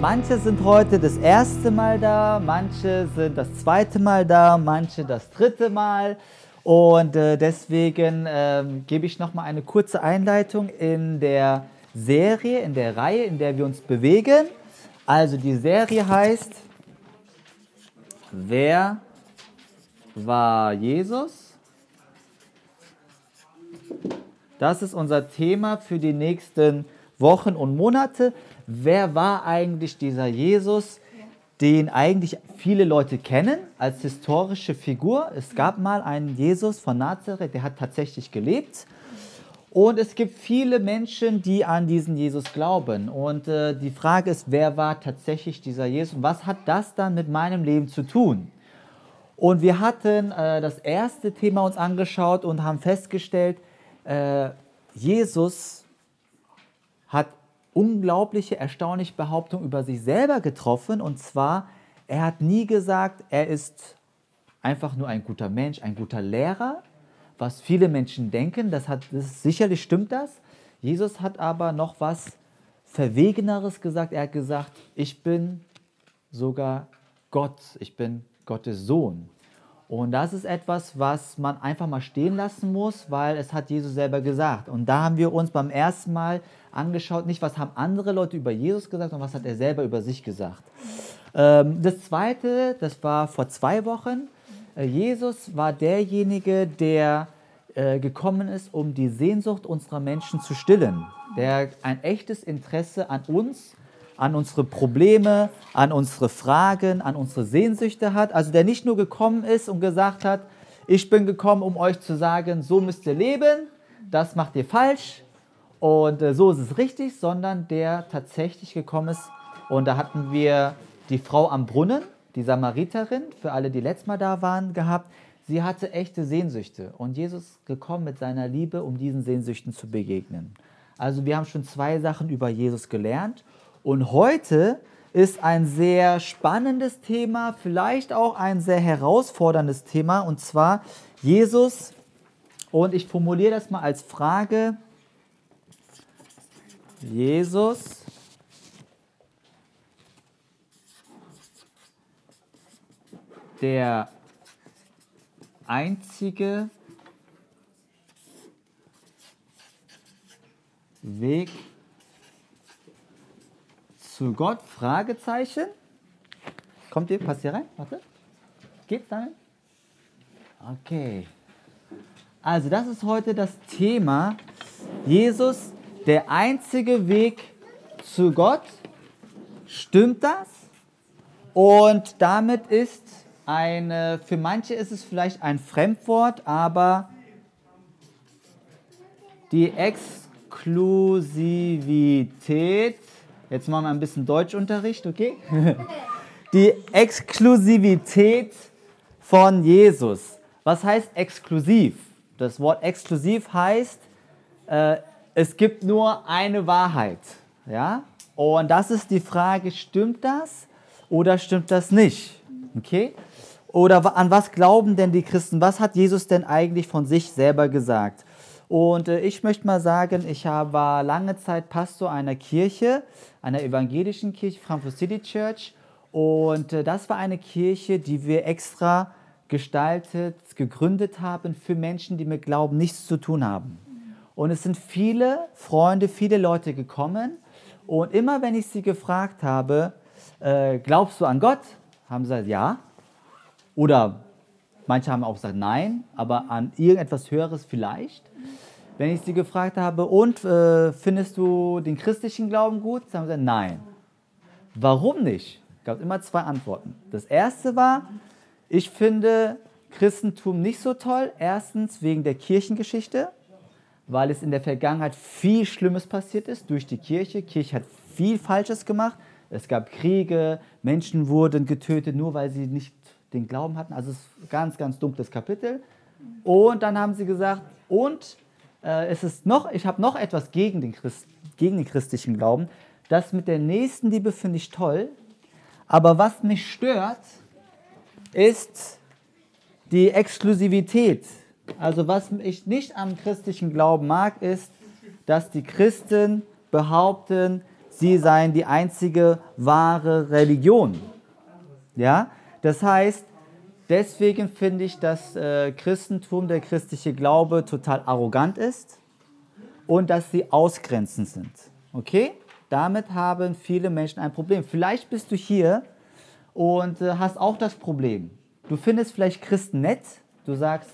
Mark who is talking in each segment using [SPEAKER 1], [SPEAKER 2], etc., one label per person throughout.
[SPEAKER 1] Manche sind heute das erste Mal da, manche sind das zweite Mal da, manche das dritte Mal. Und äh, deswegen äh, gebe ich nochmal eine kurze Einleitung in der Serie, in der Reihe, in der wir uns bewegen. Also die Serie heißt Wer war Jesus? Das ist unser Thema für die nächsten Wochen und Monate. Wer war eigentlich dieser Jesus, den eigentlich viele Leute kennen als historische Figur? Es gab mal einen Jesus von Nazareth, der hat tatsächlich gelebt. Und es gibt viele Menschen, die an diesen Jesus glauben. Und äh, die Frage ist, wer war tatsächlich dieser Jesus? Was hat das dann mit meinem Leben zu tun? Und wir hatten äh, das erste Thema uns angeschaut und haben festgestellt, äh, Jesus hat unglaubliche, erstaunliche Behauptungen über sich selber getroffen. Und zwar, er hat nie gesagt, er ist einfach nur ein guter Mensch, ein guter Lehrer, was viele Menschen denken. Das hat, das, sicherlich stimmt das. Jesus hat aber noch was Verwegeneres gesagt. Er hat gesagt, ich bin sogar Gott, ich bin Gottes Sohn. Und das ist etwas, was man einfach mal stehen lassen muss, weil es hat Jesus selber gesagt. Und da haben wir uns beim ersten Mal angeschaut, nicht was haben andere Leute über Jesus gesagt, sondern was hat er selber über sich gesagt. Ähm, das zweite, das war vor zwei Wochen. Äh, Jesus war derjenige, der äh, gekommen ist, um die Sehnsucht unserer Menschen zu stillen, der ein echtes Interesse an uns an unsere Probleme, an unsere Fragen, an unsere Sehnsüchte hat. Also der nicht nur gekommen ist und gesagt hat, ich bin gekommen, um euch zu sagen, so müsst ihr leben, das macht ihr falsch und äh, so ist es richtig, sondern der tatsächlich gekommen ist. Und da hatten wir die Frau am Brunnen, die Samariterin, für alle, die letztes Mal da waren, gehabt. Sie hatte echte Sehnsüchte und Jesus gekommen mit seiner Liebe, um diesen Sehnsüchten zu begegnen. Also wir haben schon zwei Sachen über Jesus gelernt und heute ist ein sehr spannendes Thema, vielleicht auch ein sehr herausforderndes Thema, und zwar Jesus. Und ich formuliere das mal als Frage. Jesus der einzige Weg zu Gott? Fragezeichen. Kommt ihr, passt ihr rein? Warte. Geht's dann? Okay. Also das ist heute das Thema. Jesus, der einzige Weg zu Gott. Stimmt das? Und damit ist eine, für manche ist es vielleicht ein Fremdwort, aber die Exklusivität Jetzt machen wir ein bisschen Deutschunterricht, okay? Die Exklusivität von Jesus. Was heißt exklusiv? Das Wort exklusiv heißt, äh, es gibt nur eine Wahrheit. Ja? Und das ist die Frage, stimmt das oder stimmt das nicht? Okay? Oder an was glauben denn die Christen? Was hat Jesus denn eigentlich von sich selber gesagt? Und äh, ich möchte mal sagen, ich war lange Zeit Pastor einer Kirche, einer evangelischen Kirche, Frankfurt City Church. Und äh, das war eine Kirche, die wir extra gestaltet, gegründet haben für Menschen, die mit Glauben nichts zu tun haben. Und es sind viele Freunde, viele Leute gekommen. Und immer wenn ich sie gefragt habe, äh, glaubst du an Gott? Haben sie gesagt, ja. Oder manche haben auch gesagt, nein, aber an irgendetwas Höheres vielleicht. Wenn ich sie gefragt habe, und äh, findest du den christlichen Glauben gut? Sie haben gesagt, nein. Warum nicht? Es gab immer zwei Antworten. Das erste war, ich finde Christentum nicht so toll. Erstens wegen der Kirchengeschichte, weil es in der Vergangenheit viel Schlimmes passiert ist durch die Kirche. Die Kirche hat viel Falsches gemacht. Es gab Kriege, Menschen wurden getötet, nur weil sie nicht den Glauben hatten. Also es ist ein ganz, ganz dunkles Kapitel. Und dann haben sie gesagt, und äh, es ist noch, ich habe noch etwas gegen den, Christ, gegen den christlichen Glauben. Das mit der Nächstenliebe finde ich toll. Aber was mich stört, ist die Exklusivität. Also was ich nicht am christlichen Glauben mag, ist, dass die Christen behaupten, sie seien die einzige wahre Religion. Ja, das heißt, deswegen finde ich, dass äh, Christentum, der christliche Glaube total arrogant ist und dass sie ausgrenzend sind. Okay? Damit haben viele Menschen ein Problem. Vielleicht bist du hier und äh, hast auch das Problem. Du findest vielleicht Christen nett. Du sagst,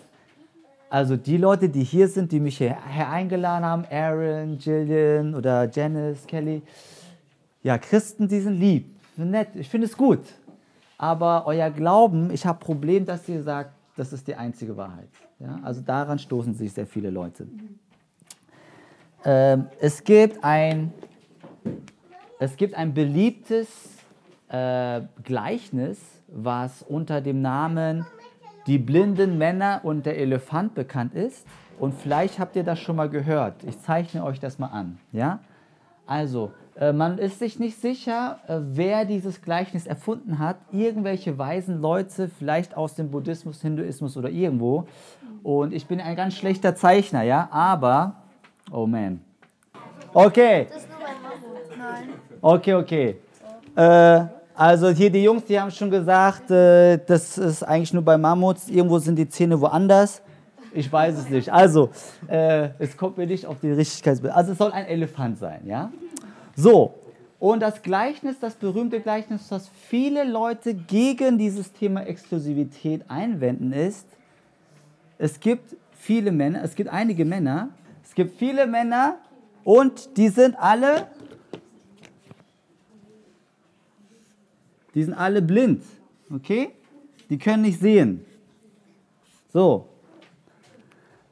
[SPEAKER 1] also die Leute, die hier sind, die mich hierher eingeladen haben, Aaron, Jillian oder Janice, Kelly, ja, Christen, die sind lieb, sind nett, ich finde es gut. Aber euer Glauben, ich habe Problem, dass ihr sagt, das ist die einzige Wahrheit. Ja? Also daran stoßen sich sehr viele Leute. Ähm, es, gibt ein, es gibt ein beliebtes äh, Gleichnis, was unter dem Namen Die blinden Männer und der Elefant bekannt ist. Und vielleicht habt ihr das schon mal gehört. Ich zeichne euch das mal an. Ja? Also, äh, man ist sich nicht sicher, äh, wer dieses Gleichnis erfunden hat. Irgendwelche weisen Leute, vielleicht aus dem Buddhismus, Hinduismus oder irgendwo. Und ich bin ein ganz schlechter Zeichner, ja, aber, oh man. Okay.
[SPEAKER 2] Das ist nur beim Mammut. Nein.
[SPEAKER 1] Okay, okay. Äh, also hier die Jungs, die haben schon gesagt, äh, das ist eigentlich nur bei Mammuts. Irgendwo sind die Zähne woanders. Ich weiß es nicht. Also, äh, es kommt mir nicht auf die Richtigkeit. Also es soll ein Elefant sein, ja? So, und das Gleichnis, das berühmte Gleichnis, das viele Leute gegen dieses Thema Exklusivität einwenden, ist, es gibt viele Männer, es gibt einige Männer, es gibt viele Männer und die sind alle, die sind alle blind, okay? Die können nicht sehen. So.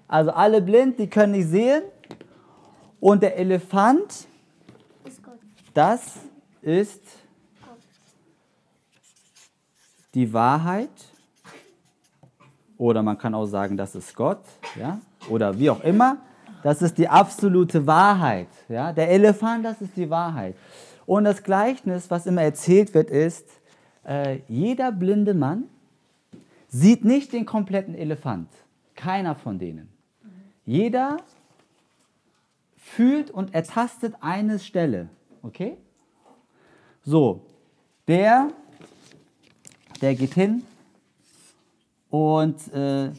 [SPEAKER 1] Also alle blind, die können nicht sehen. Und der Elefant, das ist die Wahrheit. Oder man kann auch sagen, das ist Gott. Ja? Oder wie auch immer. Das ist die absolute Wahrheit. Ja? Der Elefant, das ist die Wahrheit. Und das Gleichnis, was immer erzählt wird, ist, äh, jeder blinde Mann sieht nicht den kompletten Elefant. Keiner von denen. Jeder fühlt und ertastet eine Stelle. Okay? So, der, der geht hin und äh,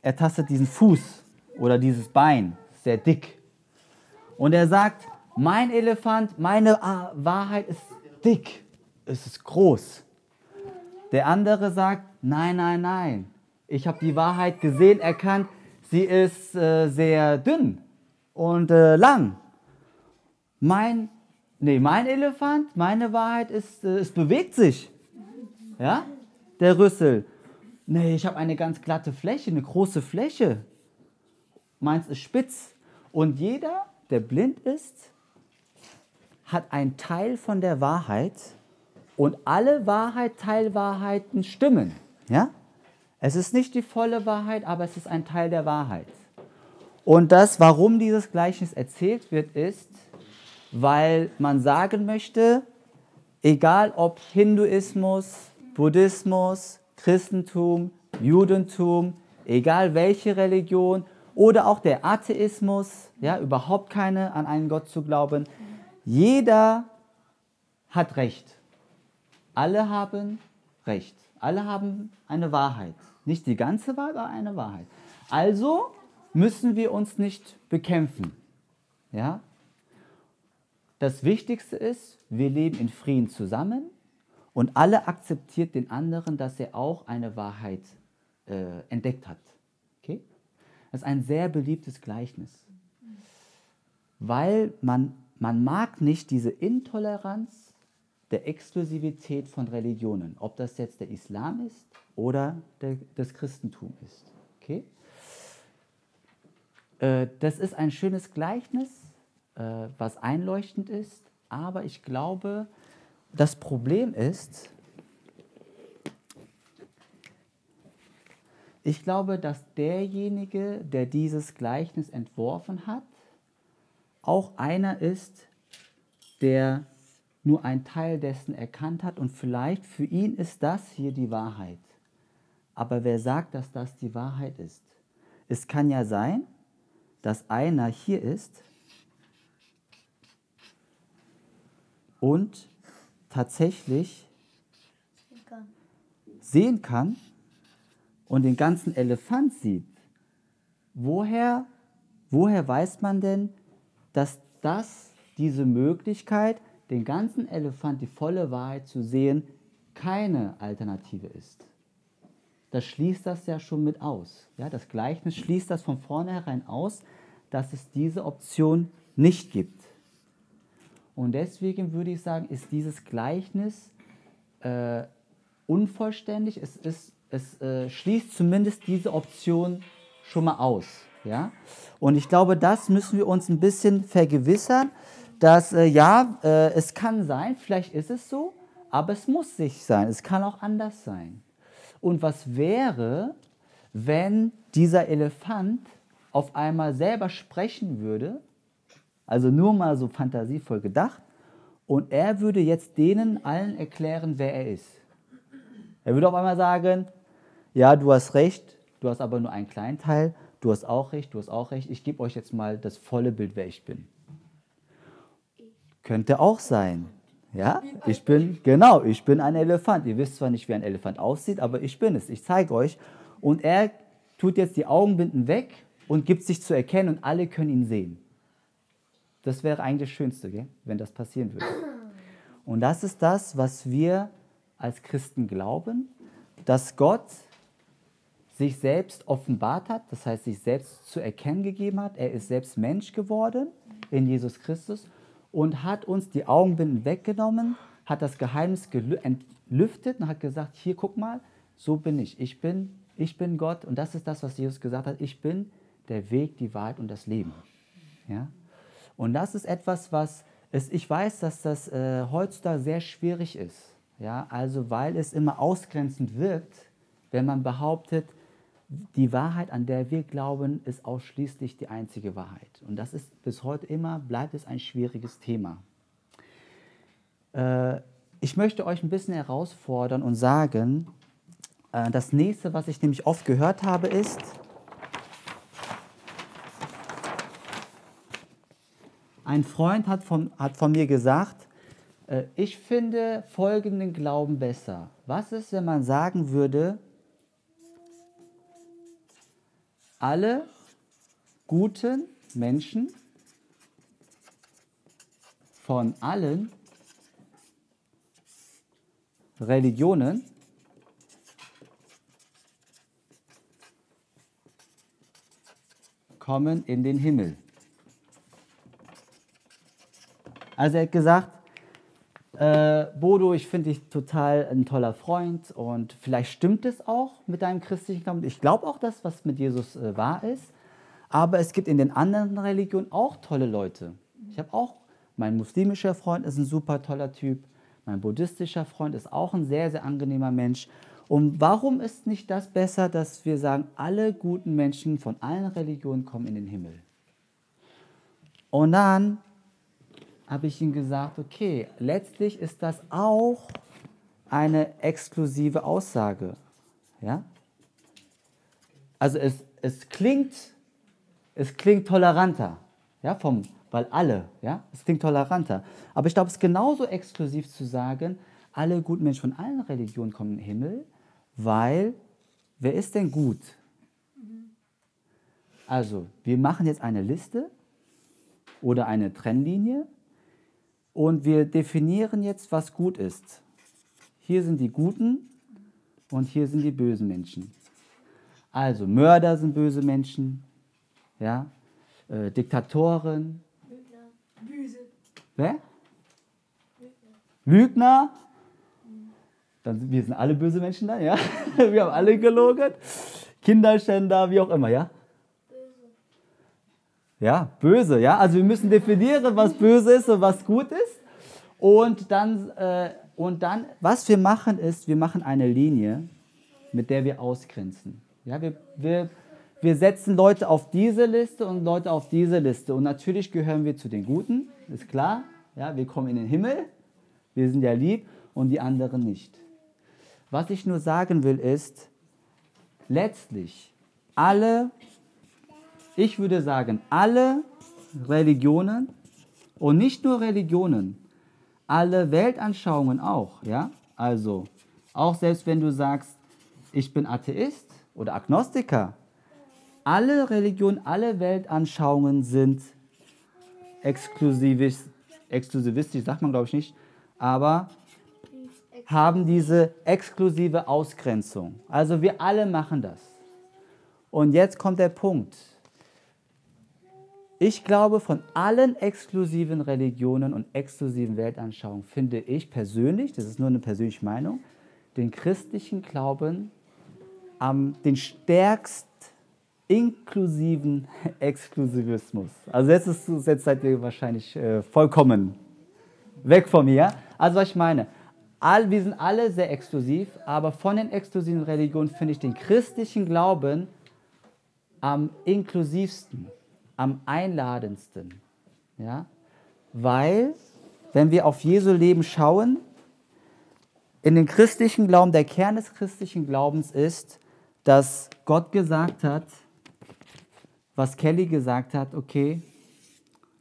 [SPEAKER 1] ertastet diesen Fuß oder dieses Bein, sehr dick. Und er sagt, mein Elefant, meine ah, Wahrheit ist dick, es ist groß. Der andere sagt, nein, nein, nein, ich habe die Wahrheit gesehen, erkannt, sie ist äh, sehr dünn und äh, lang. Mein, nee, mein Elefant, meine Wahrheit ist, äh, es bewegt sich. Ja? Der Rüssel. Nee, ich habe eine ganz glatte Fläche, eine große Fläche. Meins ist spitz. Und jeder, der blind ist, hat einen Teil von der Wahrheit und alle Wahrheit, Teilwahrheiten stimmen. Ja? Es ist nicht die volle Wahrheit, aber es ist ein Teil der Wahrheit. Und das, warum dieses Gleichnis erzählt wird, ist, weil man sagen möchte, egal ob Hinduismus, Buddhismus, Christentum, Judentum, egal welche Religion oder auch der Atheismus, ja, überhaupt keine an einen Gott zu glauben, jeder hat Recht. Alle haben Recht. Alle haben eine Wahrheit. Nicht die ganze Wahrheit, aber eine Wahrheit. Also müssen wir uns nicht bekämpfen. Ja? Das Wichtigste ist, wir leben in Frieden zusammen und alle akzeptiert den anderen, dass er auch eine Wahrheit äh, entdeckt hat. Okay? Das ist ein sehr beliebtes Gleichnis, weil man, man mag nicht diese Intoleranz der Exklusivität von Religionen, ob das jetzt der Islam ist oder der, das Christentum ist. Okay? Äh, das ist ein schönes Gleichnis, äh, was einleuchtend ist, aber ich glaube, das Problem ist, ich glaube, dass derjenige, der dieses Gleichnis entworfen hat, auch einer ist, der nur einen Teil dessen erkannt hat und vielleicht für ihn ist das hier die Wahrheit. Aber wer sagt, dass das die Wahrheit ist? Es kann ja sein, dass einer hier ist und tatsächlich sehen kann und den ganzen Elefant sieht, woher, woher weiß man denn, dass das, diese Möglichkeit, den ganzen Elefant, die volle Wahrheit zu sehen, keine Alternative ist? Das schließt das ja schon mit aus. Ja, das Gleichnis schließt das von vornherein aus, dass es diese Option nicht gibt. Und deswegen würde ich sagen, ist dieses Gleichnis äh, unvollständig. Es, ist, es äh, schließt zumindest diese Option schon mal aus. Ja? Und ich glaube, das müssen wir uns ein bisschen vergewissern, dass äh, ja, äh, es kann sein, vielleicht ist es so, aber es muss nicht sein. Es kann auch anders sein. Und was wäre, wenn dieser Elefant auf einmal selber sprechen würde, also nur mal so fantasievoll gedacht, und er würde jetzt denen allen erklären, wer er ist. Er würde auf einmal sagen, ja, du hast recht, du hast aber nur einen kleinen Teil, du hast auch recht, du hast auch recht, ich gebe euch jetzt mal das volle Bild, wer ich bin. Könnte auch sein. Ja, ich bin, genau, ich bin ein Elefant. Ihr wisst zwar nicht, wie ein Elefant aussieht, aber ich bin es. Ich zeige euch. Und er tut jetzt die Augenbinden weg und gibt sich zu erkennen und alle können ihn sehen. Das wäre eigentlich das Schönste, gell? wenn das passieren würde. Und das ist das, was wir als Christen glauben, dass Gott sich selbst offenbart hat, das heißt sich selbst zu erkennen gegeben hat. Er ist selbst Mensch geworden in Jesus Christus und hat uns die Augenbinden weggenommen, hat das Geheimnis entlüftet und hat gesagt, hier guck mal, so bin ich. Ich bin, ich bin Gott und das ist das, was Jesus gesagt hat. Ich bin der Weg, die Wahrheit und das Leben. Ja? Und das ist etwas, was es, ich weiß, dass das äh, heutzutage sehr schwierig ist. Ja? Also weil es immer ausgrenzend wirkt, wenn man behauptet, die Wahrheit, an der wir glauben, ist ausschließlich die einzige Wahrheit. Und das ist bis heute immer, bleibt es ein schwieriges Thema. Äh, ich möchte euch ein bisschen herausfordern und sagen, äh, das nächste, was ich nämlich oft gehört habe, ist, ein Freund hat von, hat von mir gesagt, äh, ich finde folgenden Glauben besser. Was ist, wenn man sagen würde, alle guten Menschen von allen Religionen kommen in den Himmel. Also er hat gesagt, äh, Bodo, ich finde dich total ein toller Freund und vielleicht stimmt es auch mit deinem christlichen Glauben. Ich glaube auch das, was mit Jesus äh, wahr ist. Aber es gibt in den anderen Religionen auch tolle Leute. Ich habe auch, mein muslimischer Freund ist ein super toller Typ. Mein buddhistischer Freund ist auch ein sehr, sehr angenehmer Mensch. Und warum ist nicht das besser, dass wir sagen, alle guten Menschen von allen Religionen kommen in den Himmel? Und dann habe ich ihm gesagt, okay, letztlich ist das auch eine exklusive Aussage. Ja? Also es, es, klingt, es klingt toleranter, ja, vom, weil alle, ja, es klingt toleranter. Aber ich glaube, es ist genauso exklusiv zu sagen, alle guten Menschen von allen Religionen kommen in den Himmel, weil wer ist denn gut? Also, wir machen jetzt eine Liste oder eine Trennlinie und wir definieren jetzt, was gut ist. Hier sind die Guten und hier sind die bösen Menschen. Also Mörder sind böse Menschen, ja, äh, Diktatoren. Lügner. Böse. Wer? Lügner. Lügner. Dann, wir sind alle böse Menschen da, ja. Wir haben alle gelogen. Kinderschänder, wie auch immer, ja. Ja, böse, ja. Also wir müssen definieren, was böse ist und was gut ist. Und dann, äh, und dann, was wir machen, ist, wir machen eine Linie, mit der wir ausgrenzen. Ja, wir, wir, wir setzen Leute auf diese Liste und Leute auf diese Liste. Und natürlich gehören wir zu den Guten, ist klar. Ja, wir kommen in den Himmel, wir sind ja lieb und die anderen nicht. Was ich nur sagen will ist, letztlich alle ich würde sagen, alle Religionen und nicht nur Religionen, alle Weltanschauungen auch, ja? Also, auch selbst wenn du sagst, ich bin Atheist oder Agnostiker, alle Religionen, alle Weltanschauungen sind exklusivistisch, exklusivistisch sagt man glaube ich nicht, aber haben diese exklusive Ausgrenzung. Also wir alle machen das. Und jetzt kommt der Punkt. Ich glaube, von allen exklusiven Religionen und exklusiven Weltanschauungen finde ich persönlich, das ist nur eine persönliche Meinung, den christlichen Glauben am den stärkst inklusiven Exklusivismus. Also jetzt, ist, jetzt seid ihr wahrscheinlich äh, vollkommen weg von mir. Also was ich meine, all, wir sind alle sehr exklusiv, aber von den exklusiven Religionen finde ich den christlichen Glauben am inklusivsten, am einladendsten. Ja? Weil, wenn wir auf Jesu Leben schauen, in den christlichen Glauben, der Kern des christlichen Glaubens ist, dass Gott gesagt hat, was Kelly gesagt hat, okay,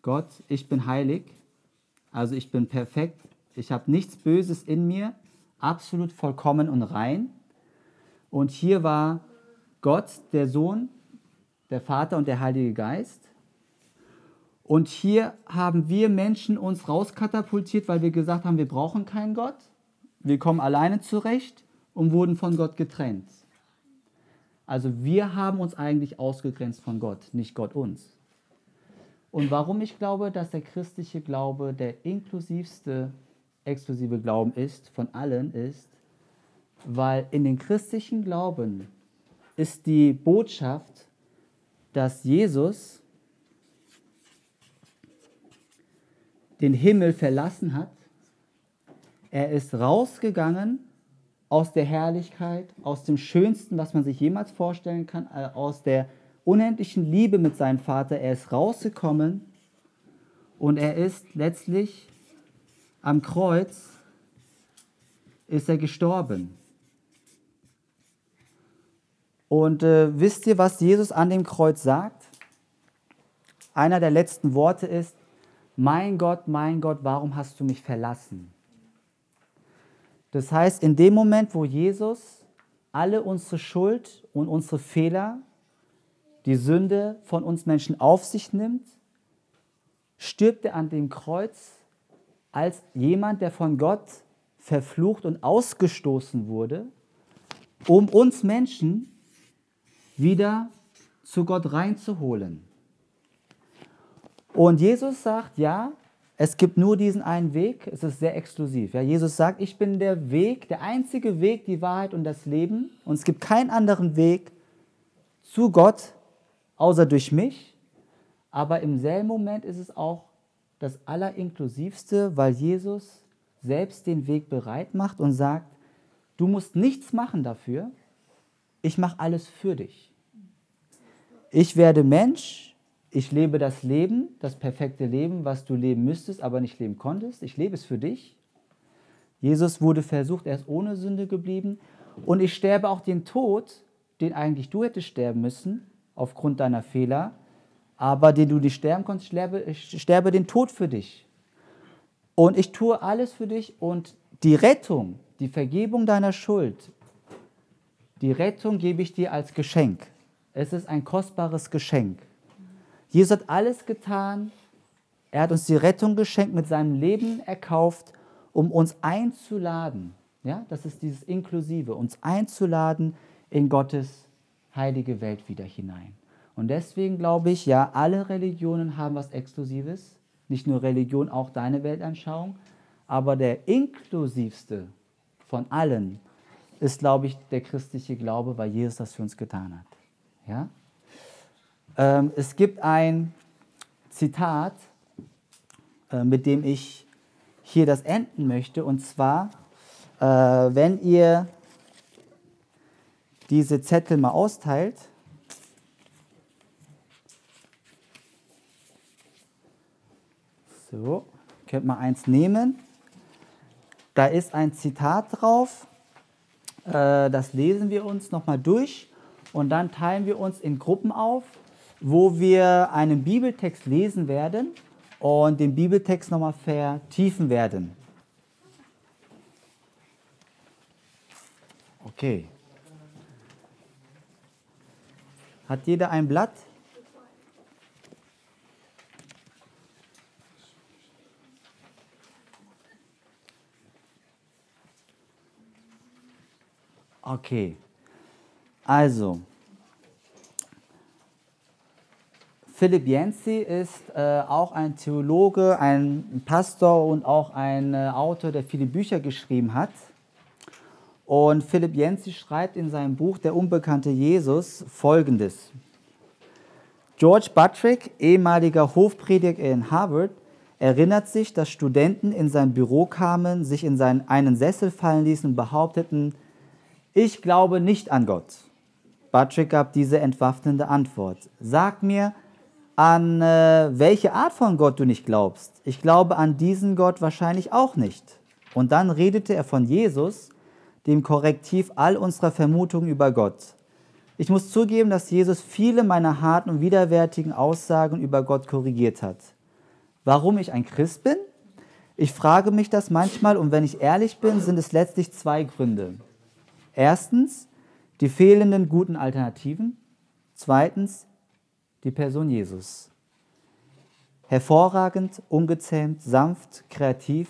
[SPEAKER 1] Gott, ich bin heilig, also ich bin perfekt, ich habe nichts Böses in mir, absolut vollkommen und rein. Und hier war Gott, der Sohn, der Vater und der Heilige Geist. Und hier haben wir Menschen uns rauskatapultiert, weil wir gesagt haben, wir brauchen keinen Gott. Wir kommen alleine zurecht und wurden von Gott getrennt. Also wir haben uns eigentlich ausgegrenzt von Gott, nicht Gott uns. Und warum ich glaube, dass der christliche Glaube der inklusivste, exklusive Glauben ist von allen, ist, weil in den christlichen Glauben ist die Botschaft, dass Jesus den Himmel verlassen hat. Er ist rausgegangen aus der Herrlichkeit, aus dem Schönsten, was man sich jemals vorstellen kann, äh, aus der unendlichen Liebe mit seinem Vater. Er ist rausgekommen und er ist letztlich am Kreuz, ist er gestorben. Und äh, wisst ihr, was Jesus an dem Kreuz sagt? Einer der letzten Worte ist, mein Gott, mein Gott, warum hast du mich verlassen? Das heißt, in dem Moment, wo Jesus alle unsere Schuld und unsere Fehler, die Sünde von uns Menschen auf sich nimmt, stirbt er an dem Kreuz als jemand, der von Gott verflucht und ausgestoßen wurde, um uns Menschen wieder zu Gott reinzuholen. Und Jesus sagt, ja, es gibt nur diesen einen Weg, es ist sehr exklusiv. Ja, Jesus sagt, ich bin der Weg, der einzige Weg, die Wahrheit und das Leben. Und es gibt keinen anderen Weg zu Gott, außer durch mich. Aber im selben Moment ist es auch das Allerinklusivste, weil Jesus selbst den Weg bereit macht und sagt, du musst nichts machen dafür, ich mache alles für dich. Ich werde Mensch, ich lebe das Leben, das perfekte Leben, was du leben müsstest, aber nicht leben konntest. Ich lebe es für dich. Jesus wurde versucht, er ist ohne Sünde geblieben. Und ich sterbe auch den Tod, den eigentlich du hättest sterben müssen, aufgrund deiner Fehler, aber den du nicht sterben konntest, sterbe, ich sterbe den Tod für dich. Und ich tue alles für dich und die Rettung, die Vergebung deiner Schuld, die Rettung gebe ich dir als Geschenk. Es ist ein kostbares Geschenk. Jesus hat alles getan. Er hat uns die Rettung geschenkt, mit seinem Leben erkauft, um uns einzuladen. Ja, das ist dieses Inklusive, uns einzuladen in Gottes heilige Welt wieder hinein. Und deswegen glaube ich, ja, alle Religionen haben was Exklusives. Nicht nur Religion, auch deine Weltanschauung. Aber der inklusivste von allen ist, glaube ich, der christliche Glaube, weil Jesus das für uns getan hat. Ja? Ähm, es gibt ein Zitat, äh, mit dem ich hier das enden möchte. Und zwar, äh, wenn ihr diese Zettel mal austeilt, so, könnt mal eins nehmen. Da ist ein Zitat drauf. Äh, das lesen wir uns nochmal durch und dann teilen wir uns in Gruppen auf, wo wir einen Bibeltext lesen werden und den Bibeltext nochmal vertiefen werden. Okay. Hat jeder ein Blatt? Okay. Also, Philipp Yancey ist äh, auch ein Theologe, ein Pastor und auch ein äh, Autor, der viele Bücher geschrieben hat. Und Philipp Yancey schreibt in seinem Buch Der unbekannte Jesus folgendes. George Buttrick, ehemaliger Hofprediger in Harvard, erinnert sich, dass Studenten in sein Büro kamen, sich in seinen, einen Sessel fallen ließen und behaupteten, ich glaube nicht an Gott. Buttrick gab diese entwaffnende Antwort. Sag mir, an äh, welche Art von Gott du nicht glaubst. Ich glaube an diesen Gott wahrscheinlich auch nicht. Und dann redete er von Jesus, dem Korrektiv all unserer Vermutungen über Gott. Ich muss zugeben, dass Jesus viele meiner harten und widerwärtigen Aussagen über Gott korrigiert hat. Warum ich ein Christ bin? Ich frage mich das manchmal und wenn ich ehrlich bin, sind es letztlich zwei Gründe. Erstens die fehlenden guten Alternativen. Zweitens die Person Jesus. Hervorragend, ungezähmt, sanft, kreativ,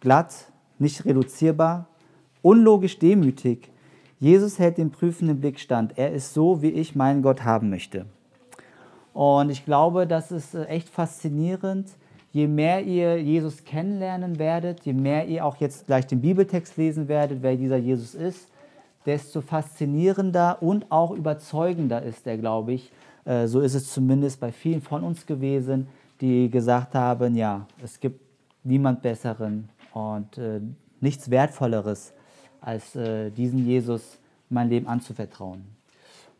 [SPEAKER 1] glatt, nicht reduzierbar, unlogisch demütig. Jesus hält den prüfenden Blick stand. Er ist so, wie ich meinen Gott haben möchte. Und ich glaube, das ist äh, echt faszinierend. Je mehr ihr Jesus kennenlernen werdet, je mehr ihr auch jetzt gleich den Bibeltext lesen werdet, wer dieser Jesus ist, desto faszinierender und auch überzeugender ist er, glaube ich. Äh, so ist es zumindest bei vielen von uns gewesen, die gesagt haben, ja, es gibt niemand Besseren und äh, nichts Wertvolleres, als äh, diesen Jesus mein Leben anzuvertrauen.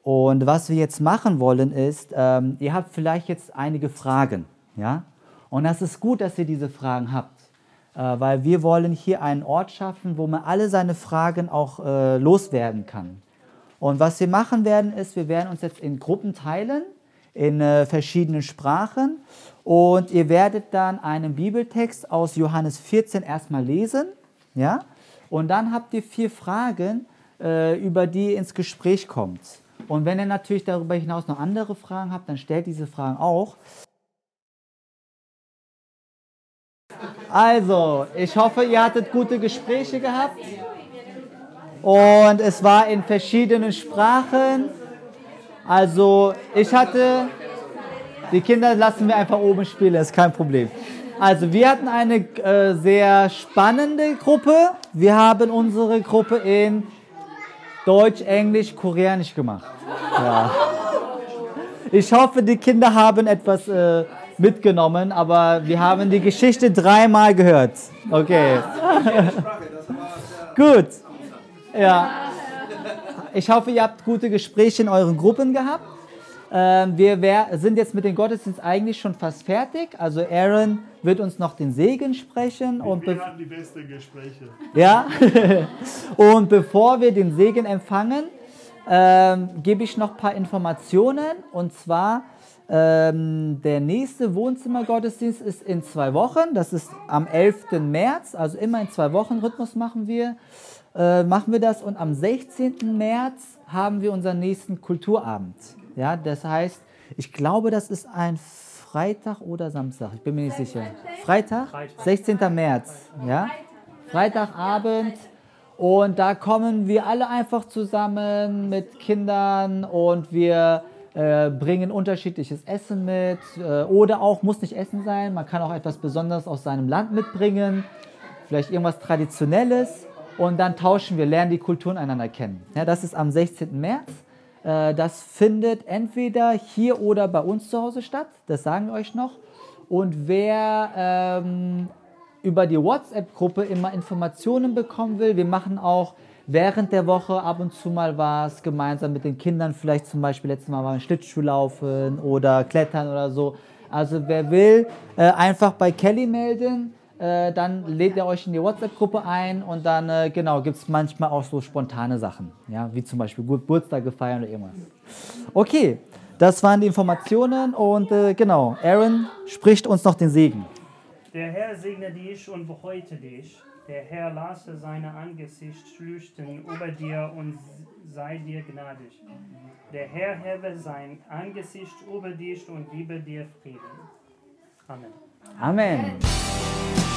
[SPEAKER 1] Und was wir jetzt machen wollen ist, ähm, ihr habt vielleicht jetzt einige Fragen, ja? Und das ist gut, dass ihr diese Fragen habt, weil wir wollen hier einen Ort schaffen, wo man alle seine Fragen auch äh, loswerden kann. Und was wir machen werden, ist, wir werden uns jetzt in Gruppen teilen, in äh, verschiedenen Sprachen. Und ihr werdet dann einen Bibeltext aus Johannes 14 erstmal lesen, ja? Und dann habt ihr vier Fragen, äh, über die ihr ins Gespräch kommt. Und wenn ihr natürlich darüber hinaus noch andere Fragen habt, dann stellt diese Fragen auch. Also, ich hoffe, ihr hattet gute Gespräche gehabt. Und es war in verschiedenen Sprachen. Also, ich hatte. Die Kinder lassen wir einfach oben spielen, ist kein Problem. Also, wir hatten eine äh, sehr spannende Gruppe. Wir haben unsere Gruppe in Deutsch, Englisch, Koreanisch gemacht. Ja. Ich hoffe, die Kinder haben etwas äh, mitgenommen, aber wir haben die Geschichte dreimal gehört. Okay. Gut. Ja. Ich hoffe, ihr habt gute Gespräche in euren Gruppen gehabt. Ähm, wir sind jetzt mit dem Gottesdienst eigentlich schon fast fertig. Also Aaron wird uns noch den Segen sprechen. Und
[SPEAKER 3] wir hatten die besten Gespräche.
[SPEAKER 1] Ja. und bevor wir den Segen empfangen, ähm, gebe ich noch ein paar Informationen. Und zwar, ähm, der nächste Wohnzimmergottesdienst ist in zwei Wochen. Das ist am 11. März. Also immer in zwei Wochen Rhythmus machen wir, äh, machen wir das. Und am 16. März haben wir unseren nächsten Kulturabend. Ja, das heißt, ich glaube, das ist ein Freitag oder Samstag. Ich bin mir nicht sicher. Freitag? 16. März. Ja? Freitagabend. Und da kommen wir alle einfach zusammen mit Kindern und wir äh, bringen unterschiedliches Essen mit. Äh, oder auch, muss nicht Essen sein, man kann auch etwas Besonderes aus seinem Land mitbringen. Vielleicht irgendwas Traditionelles. Und dann tauschen wir, lernen die Kulturen einander kennen. Ja, das ist am 16. März. Äh, das findet entweder hier oder bei uns zu Hause statt, das sagen wir euch noch. Und wer ähm, über die WhatsApp-Gruppe immer Informationen bekommen will, wir machen auch während der Woche ab und zu mal was gemeinsam mit den Kindern, vielleicht zum Beispiel letztes Mal mal Schlittschuh laufen oder klettern oder so. Also wer will, äh, einfach bei Kelly melden äh, dann lädt ihr euch in die WhatsApp-Gruppe ein und dann, äh, genau, gibt es manchmal auch so spontane Sachen, ja, wie zum Beispiel Geburtstag feiern oder irgendwas. Okay, das waren die Informationen und äh, genau, Aaron spricht uns noch den Segen.
[SPEAKER 4] Der Herr segne dich und behüte dich.
[SPEAKER 3] Der Herr lasse sein Angesicht leuchten über dir und sei dir gnädig. Der Herr hebe sein Angesicht über dich und gebe dir Frieden. Amen.
[SPEAKER 1] Amen.